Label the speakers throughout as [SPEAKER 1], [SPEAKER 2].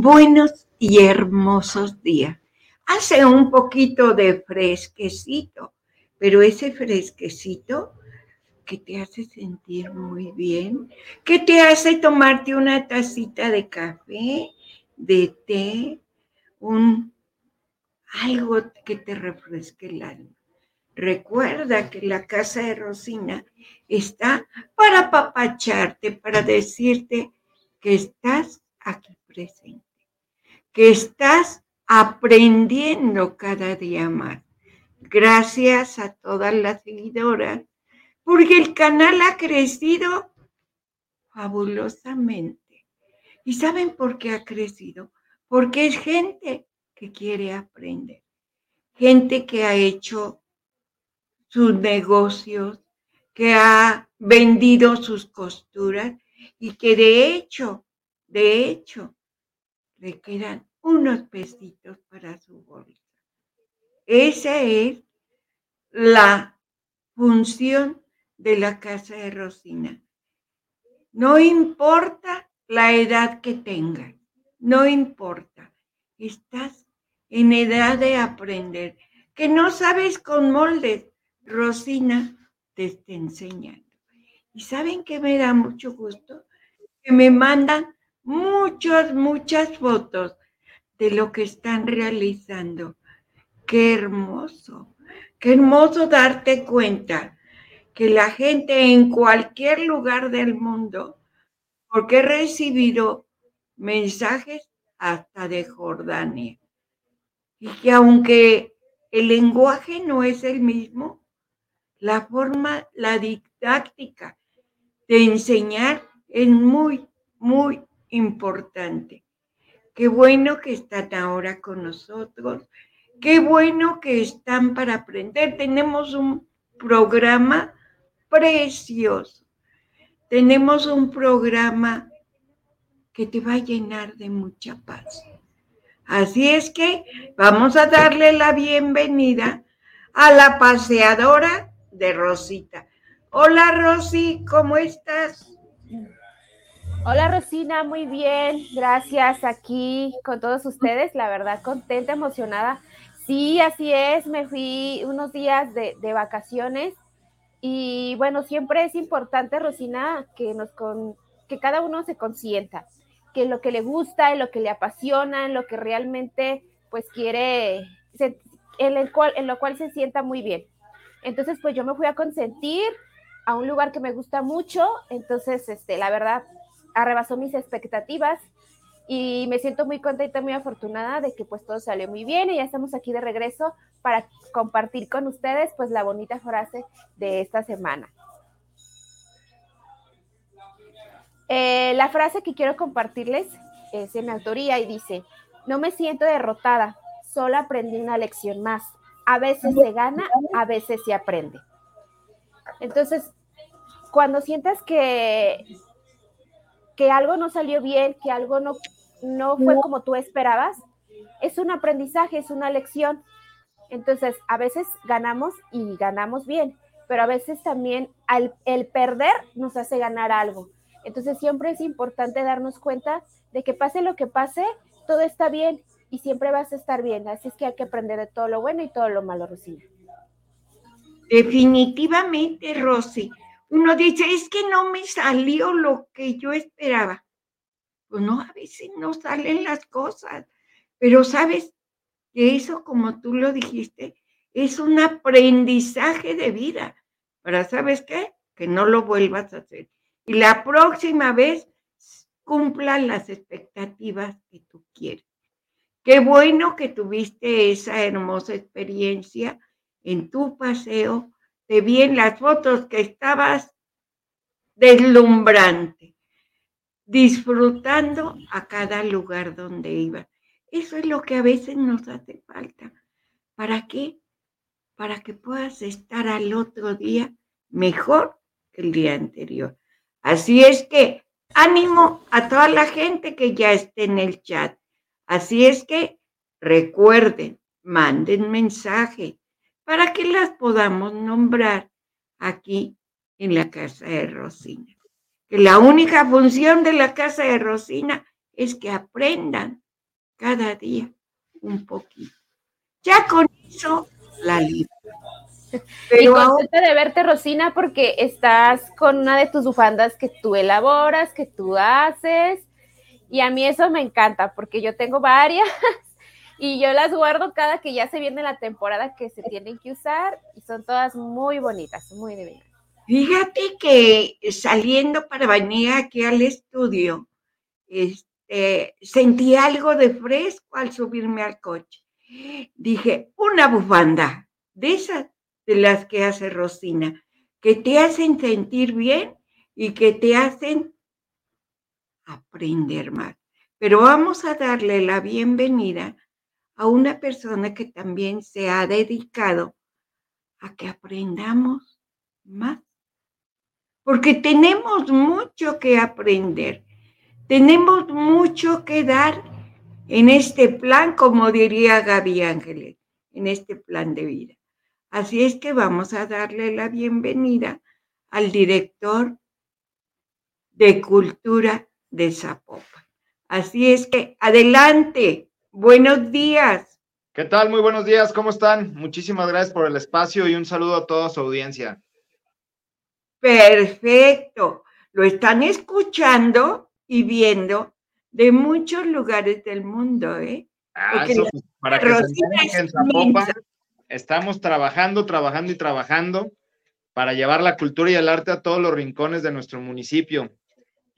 [SPEAKER 1] Buenos y hermosos días. Hace un poquito de fresquecito, pero ese fresquecito que te hace sentir muy bien, que te hace tomarte una tacita de café, de té, un algo que te refresque el alma. Recuerda que la casa de Rosina está para apapacharte, para decirte que estás aquí presente, que estás aprendiendo cada día más. Gracias a todas las seguidoras, porque el canal ha crecido fabulosamente. ¿Y saben por qué ha crecido? Porque es gente que quiere aprender, gente que ha hecho sus negocios, que ha vendido sus costuras y que de hecho, de hecho, le quedan unos pesitos para su bolsa. Esa es la función de la casa de Rosina. No importa la edad que tengas, no importa. Estás en edad de aprender. Que no sabes con moldes, Rosina te está enseñando. Y saben que me da mucho gusto que me mandan muchas, muchas fotos de lo que están realizando. Qué hermoso, qué hermoso darte cuenta que la gente en cualquier lugar del mundo, porque he recibido mensajes hasta de Jordania, y que aunque el lenguaje no es el mismo, la forma, la didáctica de enseñar es muy, muy importante. Qué bueno que están ahora con nosotros. Qué bueno que están para aprender. Tenemos un programa precioso. Tenemos un programa que te va a llenar de mucha paz. Así es que vamos a darle la bienvenida a la paseadora de Rosita. Hola Rosy, ¿cómo estás?
[SPEAKER 2] Hola Rosina, muy bien, gracias aquí con todos ustedes, la verdad contenta, emocionada. Sí, así es, me fui unos días de, vacaciones y bueno, siempre es importante, Rosina, que, nos que cada uno se consienta, que lo que le gusta, en lo que le apasiona, en lo que realmente pues quiere, en, en lo cual se sienta muy bien. Entonces, pues yo me fui a consentir a un lugar que me gusta mucho, entonces, este, la verdad, arrebasó mis expectativas y me siento muy contenta, muy afortunada de que pues todo salió muy bien y ya estamos aquí de regreso para compartir con ustedes pues la bonita frase de esta semana. Eh, la frase que quiero compartirles es en autoría y dice, no me siento derrotada, solo aprendí una lección más. A veces se gana, a veces se aprende. Entonces, cuando sientas que que algo no salió bien, que algo no, no fue como tú esperabas, es un aprendizaje, es una lección. Entonces, a veces ganamos y ganamos bien, pero a veces también el perder nos hace ganar algo. Entonces, siempre es importante darnos cuenta de que pase lo que pase, todo está bien y siempre vas a estar bien. Así es que hay que aprender de todo lo bueno y todo lo malo, Rosina.
[SPEAKER 1] Definitivamente, Rosy uno dice, es que no me salió lo que yo esperaba. Pues no, a veces no salen las cosas, pero sabes que eso, como tú lo dijiste, es un aprendizaje de vida para, ¿sabes qué? Que no lo vuelvas a hacer. Y la próxima vez cumplan las expectativas que tú quieres. Qué bueno que tuviste esa hermosa experiencia en tu paseo te vi en las fotos que estabas deslumbrante, disfrutando a cada lugar donde ibas. Eso es lo que a veces nos hace falta. ¿Para qué? Para que puedas estar al otro día mejor el día anterior. Así es que ánimo a toda la gente que ya esté en el chat. Así es que recuerden, manden mensaje para que las podamos nombrar aquí en la casa de Rosina. Que la única función de la casa de Rosina es que aprendan cada día un poquito. Ya con eso la libro.
[SPEAKER 2] Pero y contenta de verte, Rosina, porque estás con una de tus bufandas que tú elaboras, que tú haces. Y a mí eso me encanta, porque yo tengo varias y yo las guardo cada que ya se viene la temporada que se tienen que usar y son todas muy bonitas, muy divinas.
[SPEAKER 1] Fíjate que saliendo para venir aquí al estudio, este, sentí algo de fresco al subirme al coche. Dije, una bufanda de esas de las que hace Rosina, que te hacen sentir bien y que te hacen aprender más. Pero vamos a darle la bienvenida a una persona que también se ha dedicado a que aprendamos más. Porque tenemos mucho que aprender, tenemos mucho que dar en este plan, como diría Gaby Ángeles, en este plan de vida. Así es que vamos a darle la bienvenida al director de Cultura de Zapopan. Así es que adelante, buenos días.
[SPEAKER 3] ¿Qué tal? Muy buenos días, ¿cómo están? Muchísimas gracias por el espacio y un saludo a toda su audiencia.
[SPEAKER 1] Perfecto, lo están escuchando y viendo de muchos lugares del mundo, ¿eh?
[SPEAKER 3] Ah, eso, pues, para que se en Zapopan estamos trabajando, trabajando y trabajando para llevar la cultura y el arte a todos los rincones de nuestro municipio.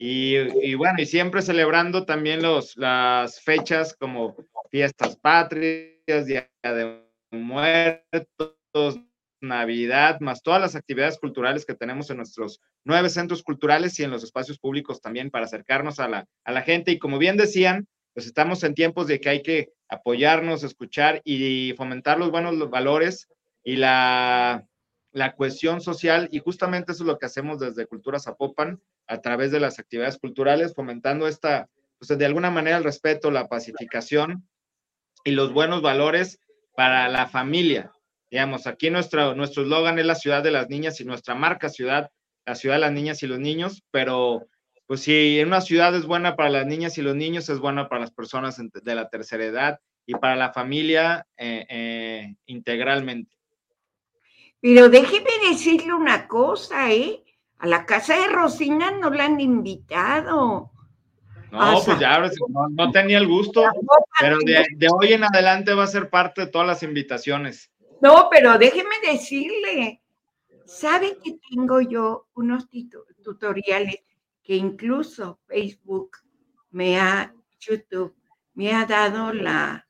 [SPEAKER 3] Y, bueno, y siempre celebrando también los, las fechas como fiestas patrias, Día de Muertos, Navidad, más todas las actividades culturales que tenemos en nuestros nueve centros culturales y en los espacios públicos también para acercarnos a la, a la gente. Y como bien decían, pues estamos en tiempos de que hay que apoyarnos, escuchar y fomentar los buenos valores y la, la cohesión social. Y justamente eso es lo que hacemos desde Cultura Zapopan a través de las actividades culturales, fomentando esta, pues de alguna manera el respeto, la pacificación y los buenos valores para la familia. Digamos, aquí nuestro nuestro eslogan es la ciudad de las niñas y nuestra marca ciudad, la ciudad de las niñas y los niños, pero pues si una ciudad es buena para las niñas y los niños, es buena para las personas de la tercera edad y para la familia eh, eh, integralmente.
[SPEAKER 1] Pero déjeme decirle una cosa, ¿eh? A la casa de Rosina no la han invitado.
[SPEAKER 3] No, pues ya no, tenía el gusto, pero de, de, hoy en adelante va a ser parte de todas las invitaciones.
[SPEAKER 1] No, pero déjeme decirle, ¿sabe que tengo yo unos tutoriales que incluso Facebook me ha, YouTube, me ha dado la,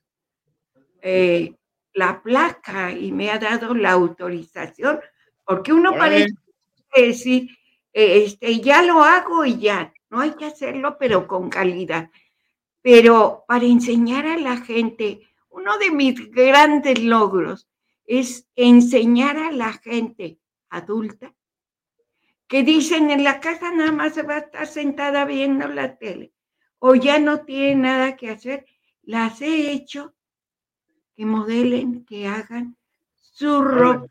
[SPEAKER 1] eh, la placa y me ha dado la autorización, porque uno parece decir, este, ya lo hago y ya, no hay que hacerlo, pero con calidad. Pero para enseñar a la gente, uno de mis grandes logros es enseñar a la gente adulta que dicen en la casa nada más se va a estar sentada viendo la tele o ya no tiene nada que hacer, las he hecho que modelen, que hagan su ropa,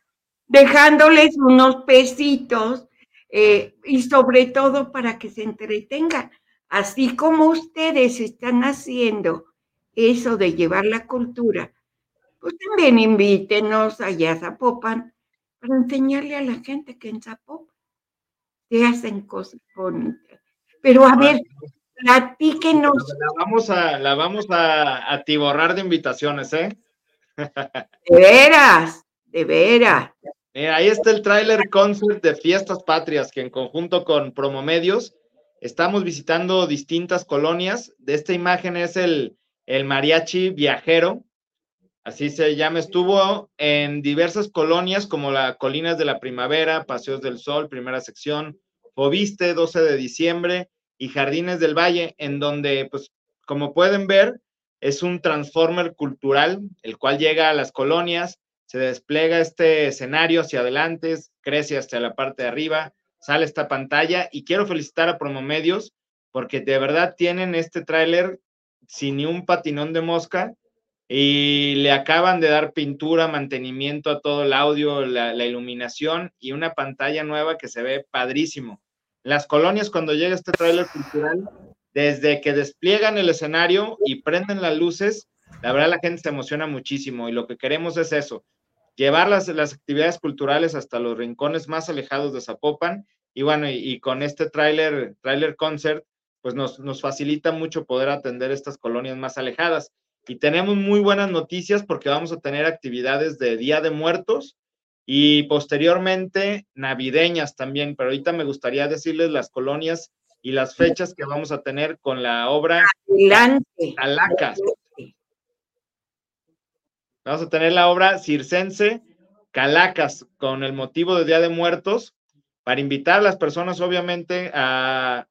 [SPEAKER 1] dejándoles unos pesitos eh, y sobre todo para que se entretengan, así como ustedes están haciendo eso de llevar la cultura, pues también invítenos allá a Zapopan para enseñarle a la gente que en Zapopan se hacen cosas bonitas. Pero a ver, platíquenos.
[SPEAKER 3] La vamos a, la vamos a atiborrar de invitaciones, ¿eh?
[SPEAKER 1] De veras, de veras.
[SPEAKER 3] ahí está el tráiler concert de Fiestas Patrias, que en conjunto con Promomedios estamos visitando distintas colonias. De esta imagen es el, el mariachi viajero, así se llama, estuvo en diversas colonias como la Colinas de la Primavera, Paseos del Sol, primera sección, Fobiste, 12 de diciembre y Jardines del Valle, en donde, pues, como pueden ver, es un transformer cultural, el cual llega a las colonias, se despliega este escenario hacia adelante, crece hasta la parte de arriba, sale esta pantalla y quiero felicitar a Promomedios porque de verdad tienen este tráiler sin ni un patinón de mosca y le acaban de dar pintura, mantenimiento a todo el audio, la, iluminación y una pantalla nueva que se ve padrísimo. Las colonias cuando llega este tráiler cultural, desde que despliegan el escenario y prenden las luces, la verdad la gente se emociona muchísimo y lo que queremos es eso, llevar las, las actividades culturales hasta los rincones más alejados de Zapopan y bueno, y, con este tráiler, tráiler concert, pues nos, nos facilita mucho poder atender estas colonias más alejadas. Y tenemos muy buenas noticias porque vamos a tener actividades de Día de Muertos y posteriormente navideñas también, pero ahorita me gustaría decirles las colonias y las fechas que vamos a tener con la obra Calacas. Vamos a tener la obra circense Calacas con el motivo de Día de Muertos para invitar a las personas obviamente a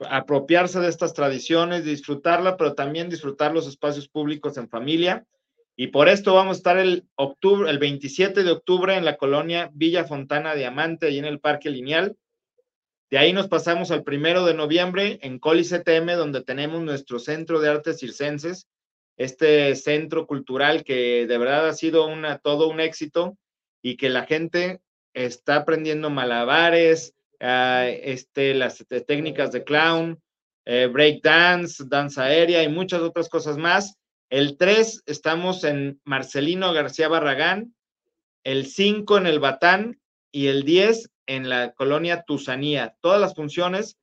[SPEAKER 3] apropiarse de estas tradiciones, disfrutarla, pero también disfrutar los espacios públicos en familia. Y por esto vamos a estar el, octubre, el 27 de octubre en la colonia Villa Fontana Diamante, ahí en el Parque Lineal. De ahí nos pasamos al primero de noviembre en Coli CTM, donde tenemos nuestro Centro de Artes Circenses, este centro cultural que de verdad ha sido una, todo un éxito y que la gente está aprendiendo malabares, Ah, este, las técnicas de clown, eh, break dance, danza aérea y muchas otras cosas más. El 3 estamos en Marcelino García Barragán, el 5 en el Batán y el 10 en la colonia Tusanía. Todas las funciones,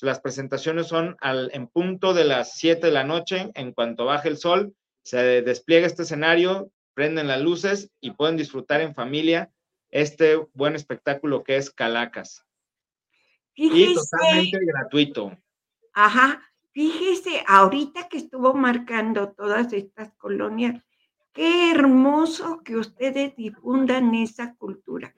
[SPEAKER 3] las presentaciones son al, en punto de las 7 de la noche. En cuanto baje el sol, se despliega este escenario, prenden las luces y pueden disfrutar en familia este buen espectáculo que es Calacas y totalmente gratuito.
[SPEAKER 1] Ajá, fíjese, ahorita que estuvo marcando todas estas colonias, qué hermoso que ustedes difundan esa cultura.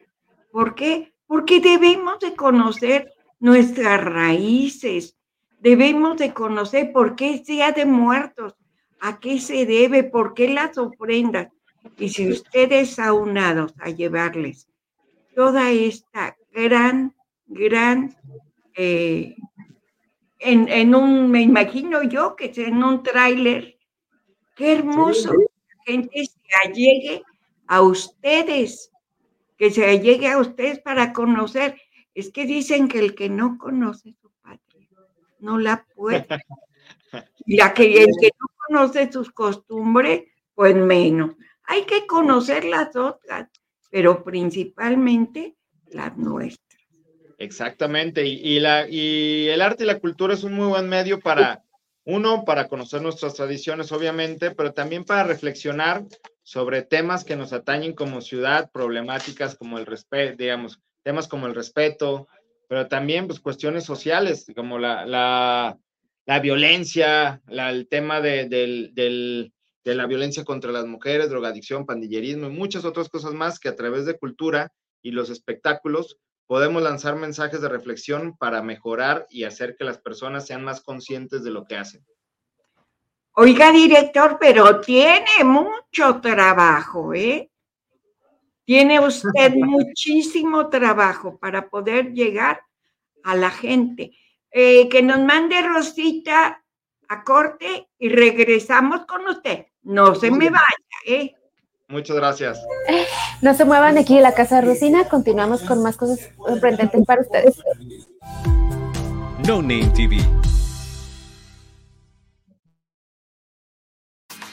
[SPEAKER 1] ¿Por qué? Porque debemos de conocer nuestras raíces, debemos de conocer por qué es Día de Muertos, a qué se debe, por qué las ofrendas. Y si ustedes aunados a llevarles toda esta gran gran, eh, en, un, me imagino yo que es en un tráiler, qué hermoso que la gente se allegue a ustedes, que se allegue a ustedes para conocer. Es que dicen que el que no conoce su patria no la puede. Y la que, el que no conoce sus costumbres, pues menos. Hay que conocer las otras, pero principalmente las nuestras.
[SPEAKER 3] Exactamente, y, la, y el arte y la cultura es un muy buen medio para, uno, para conocer nuestras tradiciones, obviamente, pero también para reflexionar sobre temas que nos atañen como ciudad, problemáticas como el respeto, digamos, temas como el respeto, pero también pues cuestiones sociales, como la, la, la violencia, el tema de, del, del, de la violencia contra las mujeres, drogadicción, pandillerismo y muchas otras cosas más que a través de cultura y los espectáculos podemos lanzar mensajes de reflexión para mejorar y hacer que las personas sean más conscientes de lo que hacen.
[SPEAKER 1] Oiga, director, pero tiene mucho trabajo, ¿eh? Tiene usted muchísimo trabajo para poder llegar a la gente. Eh, que nos mande Rosita a corte y regresamos con usted. No se me vaya, ¿eh?
[SPEAKER 3] Muchas gracias.
[SPEAKER 2] No se muevan aquí de la casa de Rosina, continuamos con más cosas sorprendentes para ustedes.
[SPEAKER 4] No Name TV.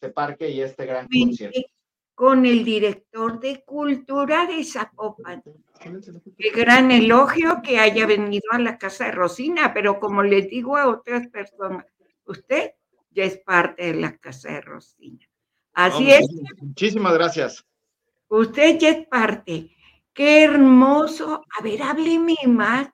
[SPEAKER 3] este parque y este gran concierto.
[SPEAKER 1] Con el director de Cultura de Zapopan. Qué gran elogio que haya venido a la casa de Rosina, pero como les digo a otras personas, usted ya es parte de la casa de Rosina. Así es.
[SPEAKER 3] Muchísimas gracias.
[SPEAKER 1] Usted ya es parte. Qué hermoso. A ver, hábleme más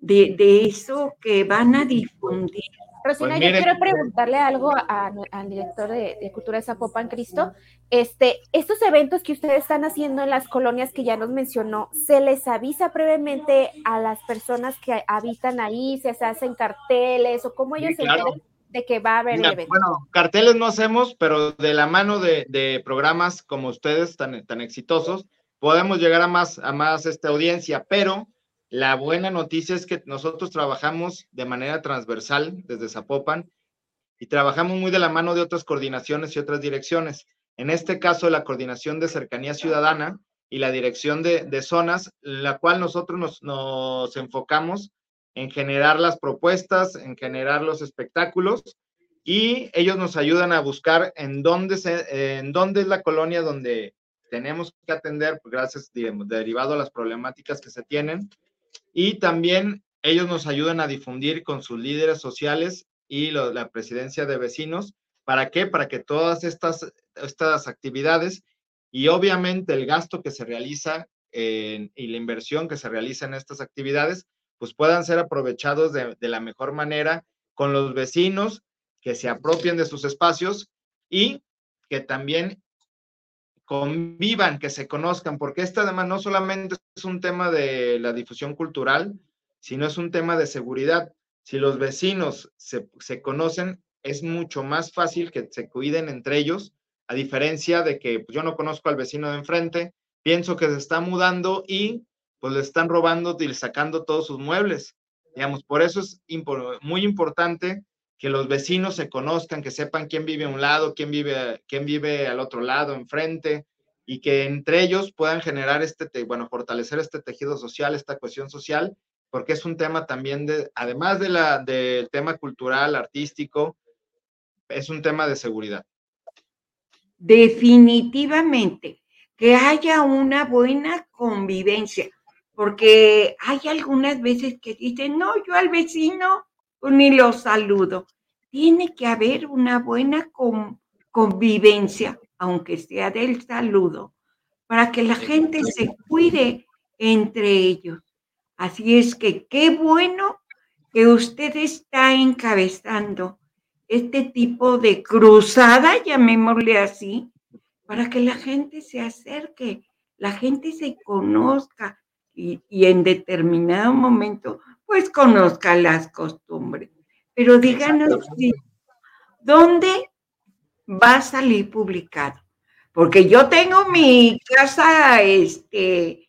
[SPEAKER 1] de, de eso que van a difundir
[SPEAKER 2] Rosina, pues yo quiero preguntarle algo al director de, Cultura de Zapopan, Cristo. Este, estos eventos que ustedes están haciendo en las colonias que ya nos mencionó, ¿se les avisa previamente a las personas que habitan ahí? ¿Se hacen carteles o cómo ellos se enteran de que va a haber el evento?
[SPEAKER 3] Bueno, carteles no hacemos, pero de la mano de, programas como ustedes tan, tan exitosos, podemos llegar a más, a más esta audiencia, pero la buena noticia es que nosotros trabajamos de manera transversal desde Zapopan y trabajamos muy de la mano de otras coordinaciones y otras direcciones. En este caso, la coordinación de cercanía ciudadana y la dirección de, zonas, la cual nosotros nos, enfocamos en generar las propuestas, en generar los espectáculos y ellos nos ayudan a buscar en dónde, se, en dónde es la colonia donde tenemos que atender, pues, gracias, derivado a las problemáticas que se tienen, y también ellos nos ayudan a difundir con sus líderes sociales y la presidencia de vecinos. ¿Para qué? Para que todas estas, estas actividades y obviamente el gasto que se realiza y la inversión que se realiza en estas actividades, pues puedan ser aprovechados de, de la mejor manera con los vecinos que se apropien de sus espacios y que también convivan, que se conozcan, porque este además no solamente es un tema de la difusión cultural, sino es un tema de seguridad. Si los vecinos se, conocen, es mucho más fácil que se cuiden entre ellos, a diferencia de que pues, yo no conozco al vecino de enfrente, pienso que se está mudando y pues le están robando y sacando todos sus muebles. Digamos, por eso es muy importante que los vecinos se conozcan, que sepan quién vive a un lado, quién vive, quién vive al otro lado, enfrente, y que entre ellos puedan generar este, bueno, fortalecer este tejido social, esta cohesión social, porque es un tema también de, además de la, del tema cultural, artístico, es un tema de seguridad.
[SPEAKER 1] Definitivamente, que haya una buena convivencia, porque hay algunas veces que dicen, no, yo al vecino ni lo saludo. Tiene que haber una buena convivencia, aunque sea del saludo, para que la gente se cuide entre ellos. Así es que qué bueno que usted está encabezando este tipo de cruzada, llamémosle así, para que la gente se acerque, la gente se conozca y, y en determinado momento pues conozca las costumbres. Pero díganos, ¿dónde va a salir publicado? Porque yo tengo mi casa este,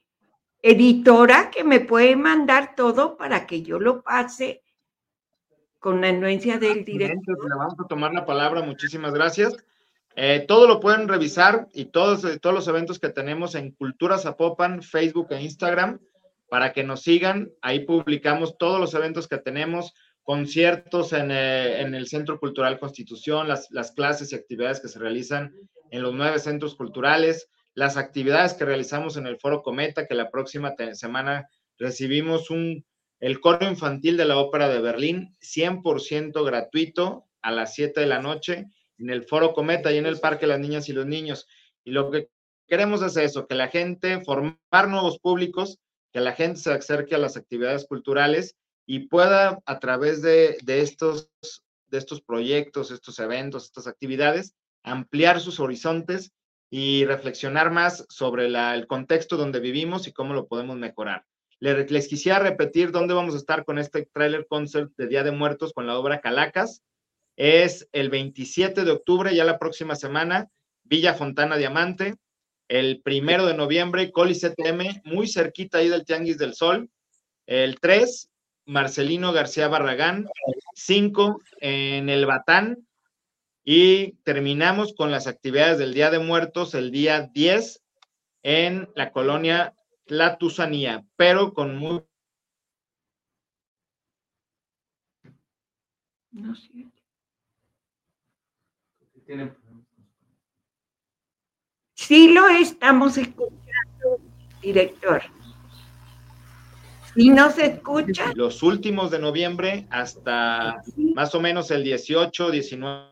[SPEAKER 1] editora que me puede mandar todo para que yo lo pase con la anuencia del director.
[SPEAKER 3] Le vamos a tomar la palabra, muchísimas gracias. Eh, todo lo pueden revisar y todos, todos los eventos que tenemos en Cultura Zapopan, Facebook e Instagram para que nos sigan. Ahí publicamos todos los eventos que tenemos, conciertos en, eh, el Centro Cultural Constitución, las, las clases y actividades que se realizan en los nueve centros culturales, las actividades que realizamos en el Foro Cometa, que la próxima semana recibimos un, el coro infantil de la Ópera de Berlín, 100% gratuito a las 7 de la noche en el Foro Cometa y en el Parque Las Niñas y los Niños. Y lo que queremos es eso, que la gente, formar nuevos públicos, que la gente se acerque a las actividades culturales y pueda a través de, estos, de estos proyectos, estos eventos, estas actividades, ampliar sus horizontes y reflexionar más sobre el contexto donde vivimos y cómo lo podemos mejorar. Les, les, quisiera repetir dónde vamos a estar con este trailer concert de Día de Muertos con la obra Calacas. Es el 27 de octubre, ya la próxima semana, Villa Fontana Diamante. El primero de noviembre, Coli CTM, muy cerquita ahí del Tianguis del Sol. El 3, Marcelino García Barragán. 5, en el Batán, y terminamos con las actividades del Día de Muertos el día 10 en la colonia La Tusanía, pero con muy...
[SPEAKER 1] No sé. Sí lo estamos escuchando, director. ¿Y no se escucha?
[SPEAKER 3] Los últimos de noviembre hasta más o menos el 18, 19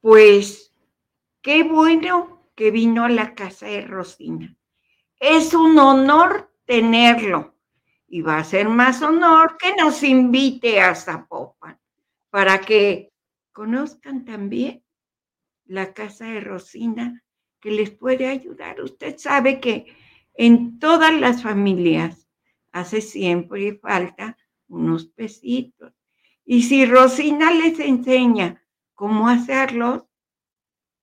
[SPEAKER 1] Pues qué bueno que vino a la casa de Rosina. Es un honor tenerlo y va a ser más honor que nos invite a Zapopan para que conozcan también la casa de Rosina que les puede ayudar. Usted sabe que en todas las familias hace siempre falta unos pesitos. Y si Rosina les enseña cómo hacerlo,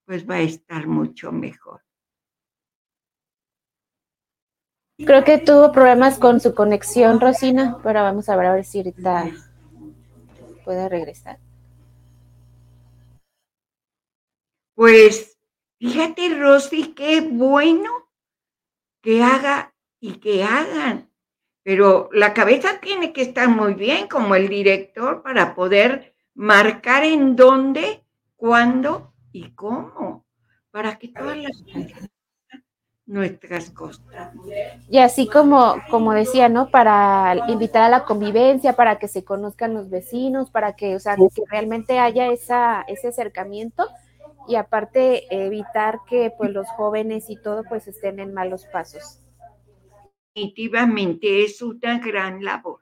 [SPEAKER 1] pues va a estar mucho mejor.
[SPEAKER 2] Creo que tuvo problemas con su conexión, Rosina, pero vamos a ver a ver si ahorita puede regresar.
[SPEAKER 1] Pues fíjate, Rosy, qué bueno que haga y que hagan. Pero la cabeza tiene que estar muy bien como el director para poder marcar en dónde, cuándo y cómo, para que todas las nuestras cosas.
[SPEAKER 2] Y así como, como decía, ¿no? Para invitar a la convivencia, para que se conozcan los vecinos, para que, o sea, que realmente haya esa, ese acercamiento y aparte evitar que pues los jóvenes y todo pues estén en malos pasos.
[SPEAKER 1] Definitivamente es una gran labor.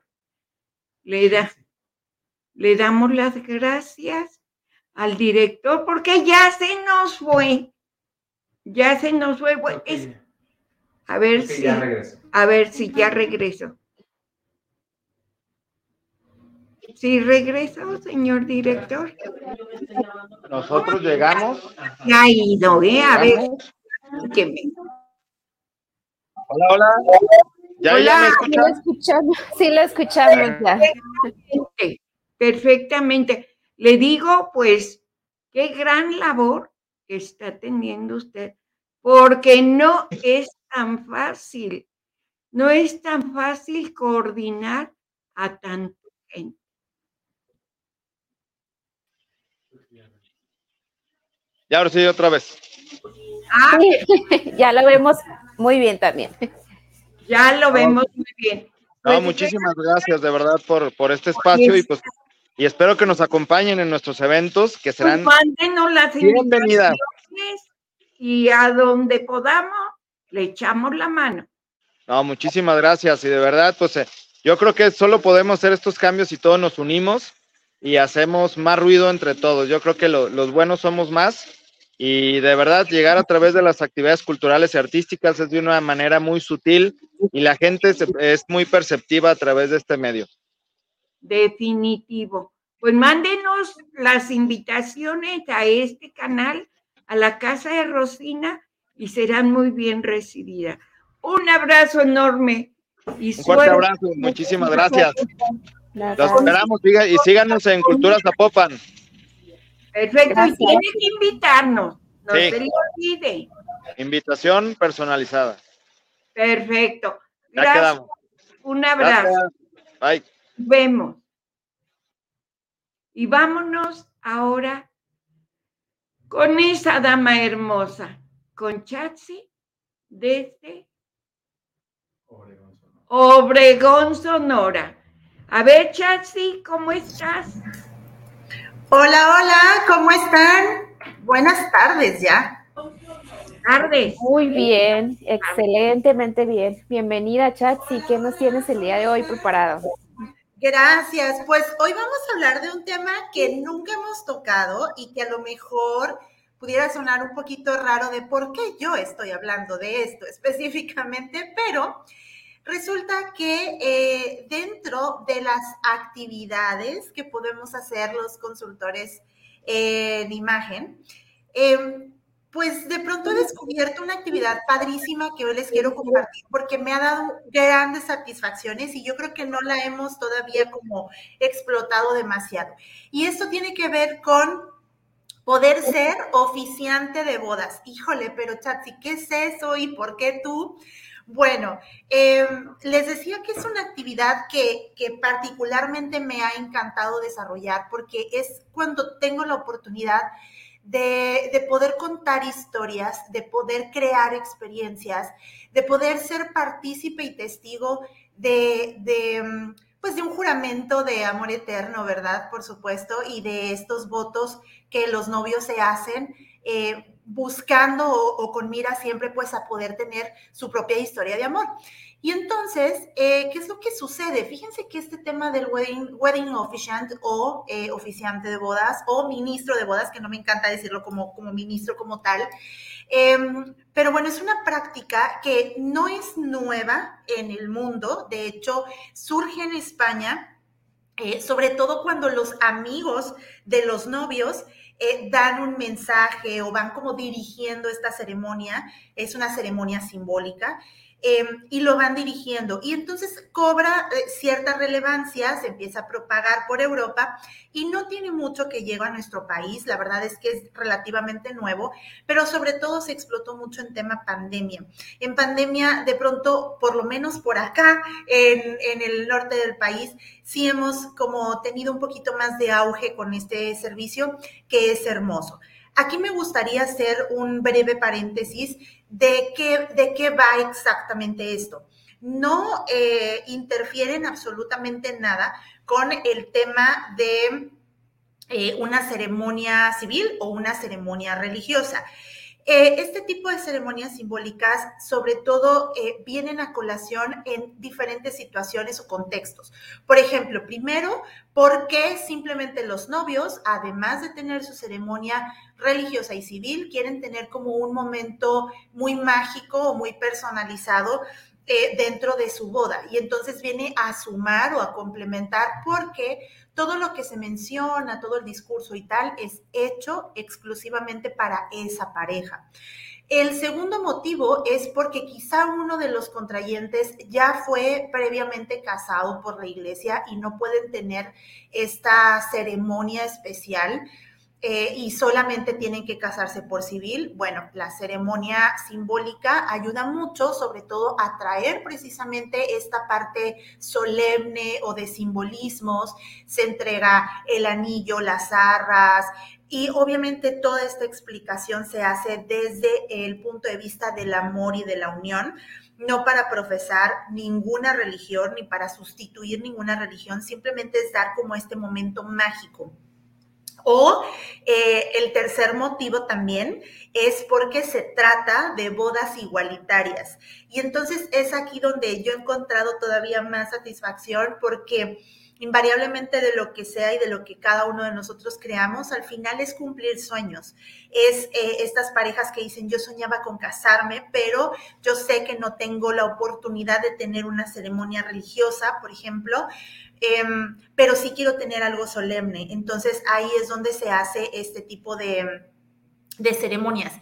[SPEAKER 1] Le da, le damos las gracias al director porque ya se nos fue. Ya se nos fue. a ver si a ver si ya regreso. Si regresó, señor director.
[SPEAKER 3] Nosotros llegamos.
[SPEAKER 1] Ya ha ido, ¿eh? A ver.
[SPEAKER 3] Hola, hola.
[SPEAKER 2] ¿Ya, ya me escuchamos. Sí, lo escuchamos ya
[SPEAKER 1] perfectamente. Le digo, pues, qué gran labor está teniendo usted, porque no es tan fácil, no es tan fácil coordinar a tanta gente.
[SPEAKER 3] Ya ahora sí, otra vez.
[SPEAKER 2] Ah, ya lo vemos muy bien también.
[SPEAKER 1] Ya lo vemos muy bien.
[SPEAKER 3] No, pues, muchísimas gracias de verdad por, por este espacio y pues y espero que nos acompañen en nuestros eventos que pues serán
[SPEAKER 1] las bienvenidas. Y a donde podamos, le echamos la mano.
[SPEAKER 3] No, muchísimas gracias. Y de verdad, pues eh, yo creo que solo podemos hacer estos cambios si todos nos unimos y hacemos más ruido entre todos. Yo creo que los buenos somos más y de verdad llegar a través de las actividades culturales y artísticas es de una manera muy sutil y la gente es muy perceptiva a través de este medio
[SPEAKER 1] definitivo. Pues mándenos las invitaciones a este canal, a la casa de Rosina, y serán muy bien recibidas. Un abrazo enorme.
[SPEAKER 3] Y Un fuerte abrazo, muchísimas gracias. Los esperamos y síganos en Cultura Zapopan.
[SPEAKER 1] Perfecto, y tiene que invitarnos, no se le olvide.
[SPEAKER 3] Invitación personalizada.
[SPEAKER 1] Perfecto. Gracias. Un abrazo.
[SPEAKER 3] Bye.
[SPEAKER 1] Vemos. Y vámonos ahora con esa dama hermosa, con Chatsi desde Obregón, Sonora. A ver, Chatsi, ¿cómo estás?
[SPEAKER 5] Hola, hola, ¿cómo están? Buenas tardes ya.
[SPEAKER 1] Tardes.
[SPEAKER 2] Muy bien, excelentemente bien. Bienvenida, Chatsi. ¿Qué nos tienes el día de hoy preparado?
[SPEAKER 5] Gracias. Pues hoy vamos a hablar de un tema que nunca hemos tocado y que a lo mejor pudiera sonar un poquito raro de por qué yo estoy hablando de esto específicamente, pero resulta que eh, dentro de las actividades que podemos hacer los consultores en imagen, em, pues de pronto he descubierto una actividad padrísima que hoy les quiero compartir porque me ha dado grandes satisfacciones y yo creo que no la hemos todavía como explotado demasiado. Y esto tiene que ver con poder ser oficiante de bodas. Híjole, pero Chatsi, ¿qué es eso y por qué tú? Bueno, em, les decía que es una actividad que, particularmente me ha encantado desarrollar porque es cuando tengo la oportunidad de, poder contar historias, de poder crear experiencias, de poder ser partícipe y testigo de, de, pues de un juramento de amor eterno, ¿verdad? Por supuesto, y de estos votos que los novios se hacen. Eh, buscando o, o, con mira siempre pues a poder tener su propia historia de amor. Y entonces, eh, ¿qué es lo que sucede? Fíjense que este tema del wedding, wedding officiant o eh, oficiante de bodas o ministro de bodas, que no me encanta decirlo como, como ministro como tal, em, pero bueno, es una práctica que no es nueva en el mundo, de hecho, surge en España, eh, sobre todo cuando los amigos de los novios dan un mensaje o van como dirigiendo esta ceremonia, es una ceremonia simbólica. Em, y lo van dirigiendo. Y entonces cobra eh, cierta relevancia, se empieza a propagar por Europa y no tiene mucho que llega a nuestro país. La verdad es que es relativamente nuevo, pero sobre todo se explotó mucho en tema pandemia. En pandemia, de pronto, por lo menos por acá, en, en el norte del país, sí hemos como tenido un poquito más de auge con este servicio, que es hermoso. Aquí me gustaría hacer un breve paréntesis de qué, de qué va exactamente esto. No eh, interfieren absolutamente nada con el tema de eh, una ceremonia civil o una ceremonia religiosa. Eh, este tipo de ceremonias simbólicas, sobre todo, vienen a colación en diferentes situaciones o contextos. Por ejemplo, primero, porque simplemente los novios, además de tener su ceremonia religiosa y civil, quieren tener como un momento muy mágico o muy personalizado eh, dentro de su boda. Y entonces viene a sumar o a complementar porque todo lo que se menciona, todo el discurso y tal, es hecho exclusivamente para esa pareja. El segundo motivo es porque quizá uno de los contrayentes ya fue previamente casado por la iglesia y no pueden tener esta ceremonia especial eh, y solamente tienen que casarse por civil. Bueno, la ceremonia simbólica ayuda mucho, sobre todo a traer precisamente esta parte solemne o de simbolismos. Se entrega el anillo, las arras, y obviamente toda esta explicación se hace desde el punto de vista del amor y de la unión, no para profesar ninguna religión ni para sustituir ninguna religión, simplemente es dar como este momento mágico o eh, el tercer motivo también es porque se trata de bodas igualitarias. Y entonces es aquí donde yo he encontrado todavía más satisfacción porque invariablemente de lo que sea y de lo que cada uno de nosotros creamos, al final es cumplir sueños. Es eh, estas parejas que dicen, yo soñaba con casarme, pero yo sé que no tengo la oportunidad de tener una ceremonia religiosa, por ejemplo, Em, pero sí quiero tener algo solemne. Entonces ahí es donde se hace este tipo de, ceremonias.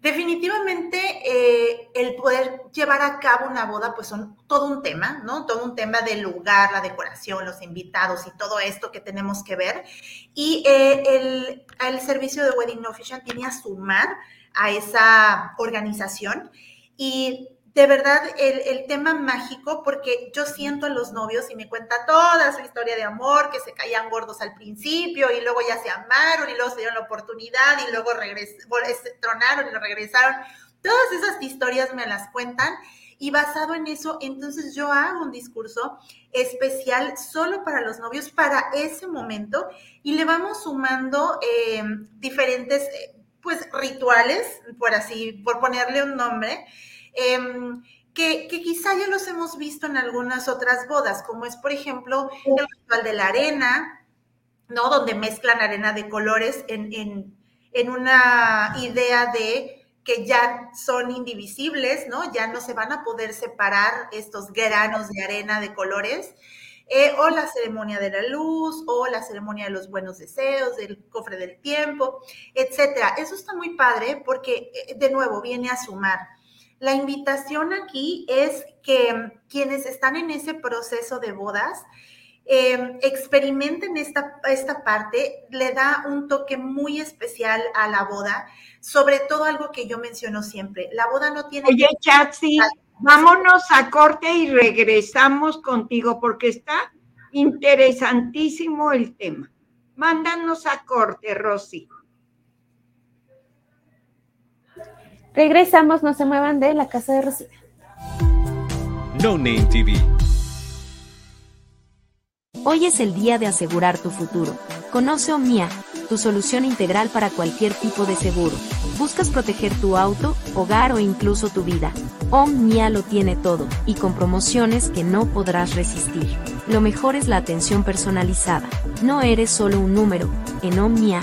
[SPEAKER 5] Definitivamente eh, el poder llevar a cabo una boda, pues son todo un tema, ¿no? Todo un tema del lugar, la decoración, los invitados y todo esto que tenemos que ver. Y eh, el, el, servicio de Wedding Official tiene a sumar a esa organización y de verdad el, tema mágico, porque yo siento a los novios y me cuenta toda su historia de amor, que se caían gordos al principio y luego ya se amaron y luego se dieron la oportunidad y luego tronaron y lo regresaron. Todas esas historias me las cuentan y basado en eso, entonces yo hago un discurso especial solo para los novios, para ese momento, y le vamos sumando eh, diferentes, eh, pues, rituales, por así, por ponerle un nombre, em, que, quizá ya los hemos visto en algunas otras bodas, como es, por ejemplo, el ritual de la arena, ¿no? Donde mezclan arena de colores en, en una idea de que ya son indivisibles, ¿no? Ya no se van a poder separar estos granos de arena de colores. Eh, o la ceremonia de la luz, o la ceremonia de los buenos deseos, del cofre del tiempo, etcétera. Eso está muy padre porque, eh, de nuevo, viene a sumar. La invitación aquí es que quienes están en ese proceso de bodas, eh, experimenten esta, esta parte, le da un toque muy especial a la boda sobre todo algo que yo menciono siempre, la boda no tiene...
[SPEAKER 1] Oye, Chatsi, vámonos a corte y regresamos contigo porque está interesantísimo el tema. Mándanos a corte, Rosy.
[SPEAKER 2] Regresamos, no se muevan de la casa de Rosy.
[SPEAKER 4] No Name TV.
[SPEAKER 6] Hoy es el día de asegurar tu futuro. Conoce Omnia tu solución integral para cualquier tipo de seguro. ¿Buscas proteger tu auto, hogar o incluso tu vida? Omnia lo tiene todo, y con promociones que no podrás resistir. Lo mejor es la atención personalizada. No eres solo un número, en Omnia,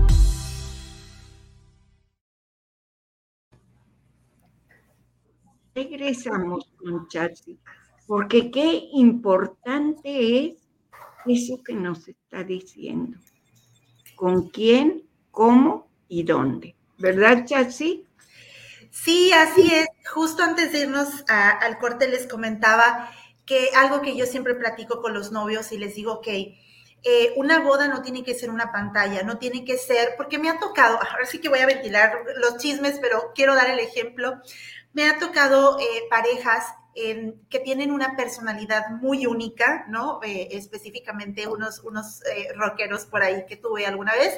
[SPEAKER 1] regresamos con Chatsi, porque qué importante es eso que nos está diciendo. ¿Con quién, cómo y dónde? ¿Verdad, Chatsi?
[SPEAKER 5] Sí, así es. Justo antes de irnos al corte les comentaba que algo que yo siempre platico con los novios y les digo, ok, eh, una boda no tiene que ser una pantalla, no tiene que ser, porque me ha tocado, ahora sí que voy a ventilar los chismes, pero quiero dar el ejemplo. Me ha tocado eh, parejas que tienen una personalidad muy única, ¿no? Eh, específicamente unos, unos eh, rockeros por ahí que tuve alguna vez.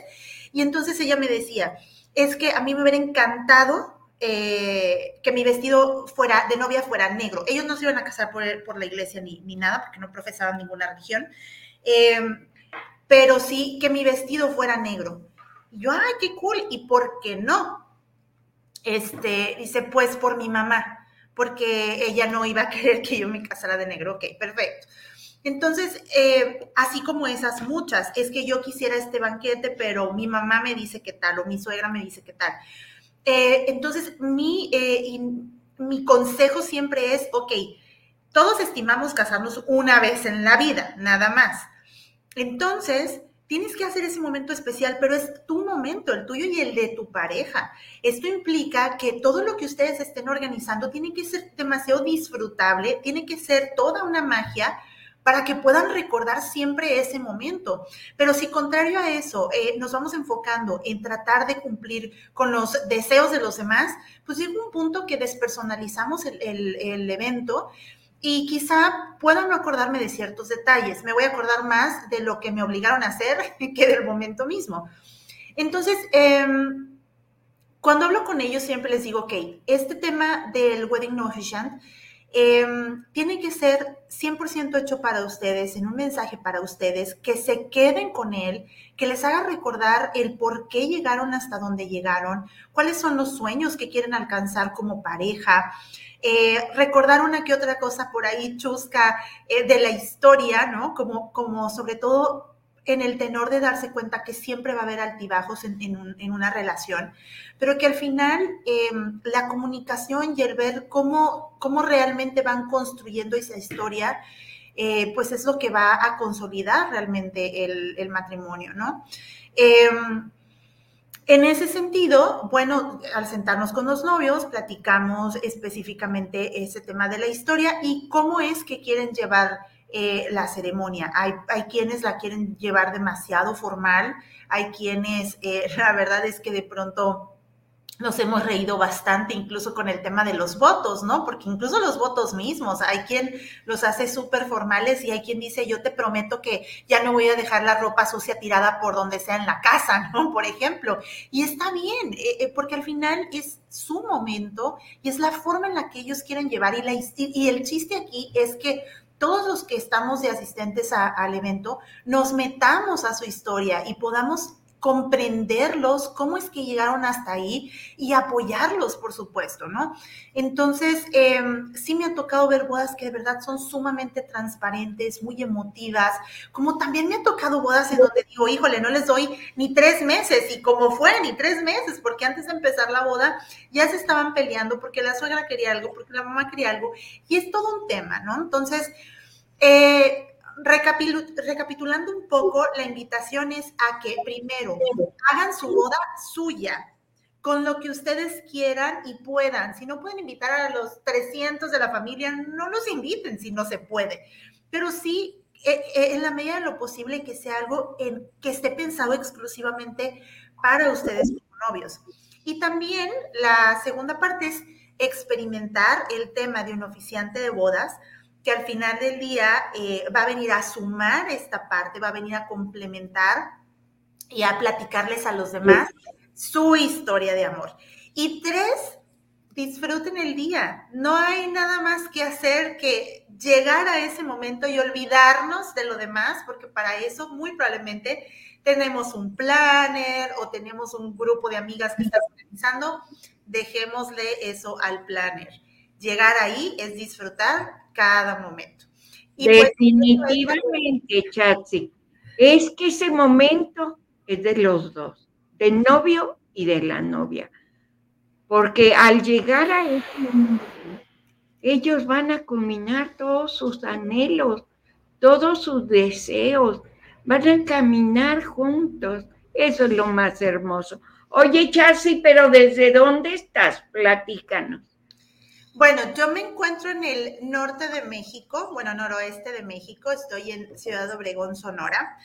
[SPEAKER 5] Y entonces ella me decía, es que a mí me hubiera encantado que mi vestido fuera de novia fuera negro. Ellos no se iban a casar por, por la iglesia ni, ni, nada, porque no profesaban ninguna religión, pero sí que mi vestido fuera negro. Y yo, ay, qué cool, ¿y por qué no? Este, dice, pues por mi mamá, porque ella no iba a querer que yo me casara de negro. Ok, perfecto. Entonces, eh, así como esas muchas, es que yo quisiera este banquete, pero mi mamá me dice qué tal o mi suegra me dice qué tal. Eh, entonces, mi, eh, mi consejo siempre es, ok, todos estimamos casarnos una vez en la vida, nada más. Entonces, tienes que hacer ese momento especial, pero es tu momento, el tuyo y el de tu pareja. Esto implica que todo lo que ustedes estén organizando tiene que ser demasiado disfrutable, tiene que ser toda una magia para que puedan recordar siempre ese momento. Pero si contrario a eso eh, nos vamos enfocando en tratar de cumplir con los deseos de los demás, pues llega un punto que despersonalizamos el evento y quizá pueda no acordarme de ciertos detalles. Me voy a acordar más de lo que me obligaron a hacer que del momento mismo. Entonces, em, cuando hablo con ellos siempre les digo, ok, este tema del wedding no em, tiene que ser 100% hecho para ustedes, en un mensaje para ustedes, que se queden con él, que les haga recordar el por qué llegaron hasta donde llegaron, cuáles son los sueños que quieren alcanzar como pareja, eh, recordar una que otra cosa por ahí chusca eh, de la historia, ¿no? Como, como sobre todo en el tenor de darse cuenta que siempre va a haber altibajos en, una relación, pero que al final em, la comunicación y el ver cómo, cómo realmente van construyendo esa historia, eh, pues es lo que va a consolidar realmente el, el matrimonio, ¿no? Em, en ese sentido, bueno, al sentarnos con los novios, platicamos específicamente ese tema de la historia y cómo es que quieren llevar eh, la ceremonia. Hay, hay, quienes la quieren llevar demasiado formal, hay quienes, eh, la verdad es que de pronto nos hemos reído bastante incluso con el tema de los votos, ¿no? Porque incluso los votos mismos, hay quien los hace súper formales y hay quien dice, yo te prometo que ya no voy a dejar la ropa sucia tirada por donde sea en la casa, ¿no? Por ejemplo. Y está bien, eh, porque al final es su momento y es la forma en la que ellos quieren llevar y, la, y el chiste aquí es que todos los que estamos de asistentes al evento nos metamos a su historia y podamos comprenderlos, cómo es que llegaron hasta ahí y apoyarlos, por supuesto, ¿no? Entonces, em, sí me ha tocado ver bodas que de verdad son sumamente transparentes, muy emotivas, como también me ha tocado bodas en donde digo, híjole, no les doy ni tres meses, y como fue, ni tres meses, porque antes de empezar la boda ya se estaban peleando porque la suegra quería algo, porque la mamá quería algo, y es todo un tema, ¿no? Entonces, eh, recapitulando un poco, la invitación es a que primero hagan su boda suya, con lo que ustedes quieran y puedan. Si no pueden invitar a los 300 de la familia, no los inviten si no se puede. Pero sí, eh, eh, en la medida de lo posible, que sea algo en, que esté pensado exclusivamente para ustedes novios. Y también la segunda parte es experimentar el tema de un oficiante de bodas que al final del día eh, va a venir a sumar esta parte, va a venir a complementar y a platicarles a los demás su historia de amor. Y tres, disfruten el día. No hay nada más que hacer que llegar a ese momento y olvidarnos de lo demás, porque para eso muy probablemente tenemos un planner o tenemos un grupo de amigas que están organizando. Dejémosle eso al planner. Llegar ahí es disfrutar cada momento.
[SPEAKER 1] Pues, Definitivamente, Chatsi, es que ese momento es de los dos, del novio y de la novia. Porque al llegar a ese momento, ellos van a culminar todos sus anhelos, todos sus deseos, van a caminar juntos. Eso es lo más hermoso. Oye, Chasi, pero ¿desde dónde estás? Platícanos.
[SPEAKER 5] Bueno, yo me encuentro en el norte de México, bueno, noroeste de México, estoy en Ciudad Obregón, Sonora.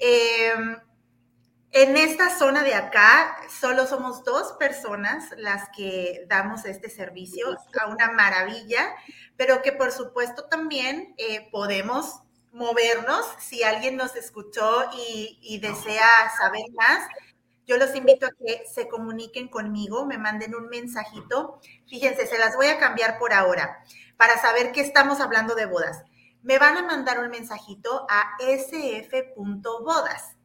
[SPEAKER 5] Em, en esta zona de acá, solo somos dos personas las que damos este servicio, a una maravilla, pero que por supuesto también eh, podemos movernos si alguien nos escuchó y, y desea saber más yo los invito a que se comuniquen conmigo, me manden un mensajito. Fíjense, se las voy a cambiar por ahora para saber que estamos hablando de bodas. Me van a mandar un mensajito a sf.bodas.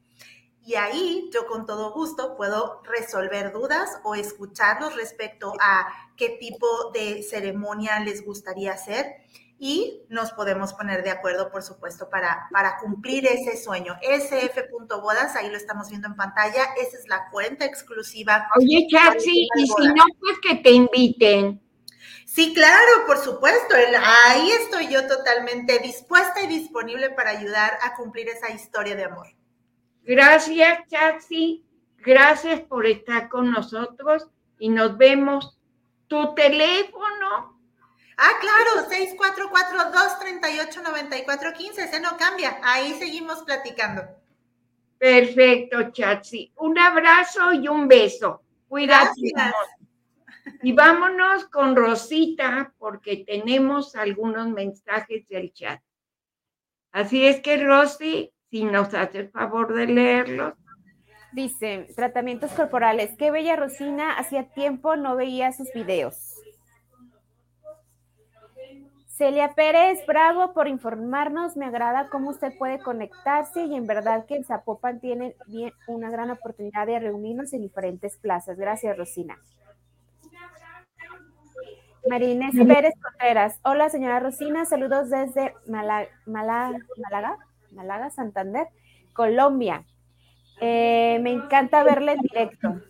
[SPEAKER 5] Y ahí yo con todo gusto puedo resolver dudas o escucharlos respecto a qué tipo de ceremonia les gustaría hacer y nos podemos poner de acuerdo, por supuesto, para, para cumplir ese sueño. sf.bodas, ahí lo estamos viendo en pantalla, esa es la cuenta exclusiva.
[SPEAKER 1] Oye, Chachi, y si no, pues que te inviten.
[SPEAKER 5] Sí, claro, por supuesto. Ahí estoy yo totalmente dispuesta y disponible para ayudar a cumplir esa historia de amor.
[SPEAKER 1] Gracias, Chatsi. Gracias por estar con nosotros y nos vemos. Tu teléfono.
[SPEAKER 5] Ah, claro, 644-238-9415. Ese no cambia. Ahí seguimos platicando.
[SPEAKER 1] Perfecto, Chatsi. Un abrazo y un beso. Cuídate. Y vámonos con Rosita porque tenemos algunos mensajes del chat. Así es que, Rosy, si nos hace el favor de leerlos.
[SPEAKER 2] Dice, tratamientos corporales. Qué bella Rosina, hacía tiempo no veía sus videos. Celia Pérez, bravo por informarnos. Me agrada cómo usted puede conectarse y en verdad que en Zapopan tiene bien una gran oportunidad de reunirnos en diferentes plazas. Gracias, Rosina. Marínez Pérez Contreras. Hola, señora Rosina. Saludos desde Málaga, Málaga, Santander, Colombia. Eh, me encanta verle en directo.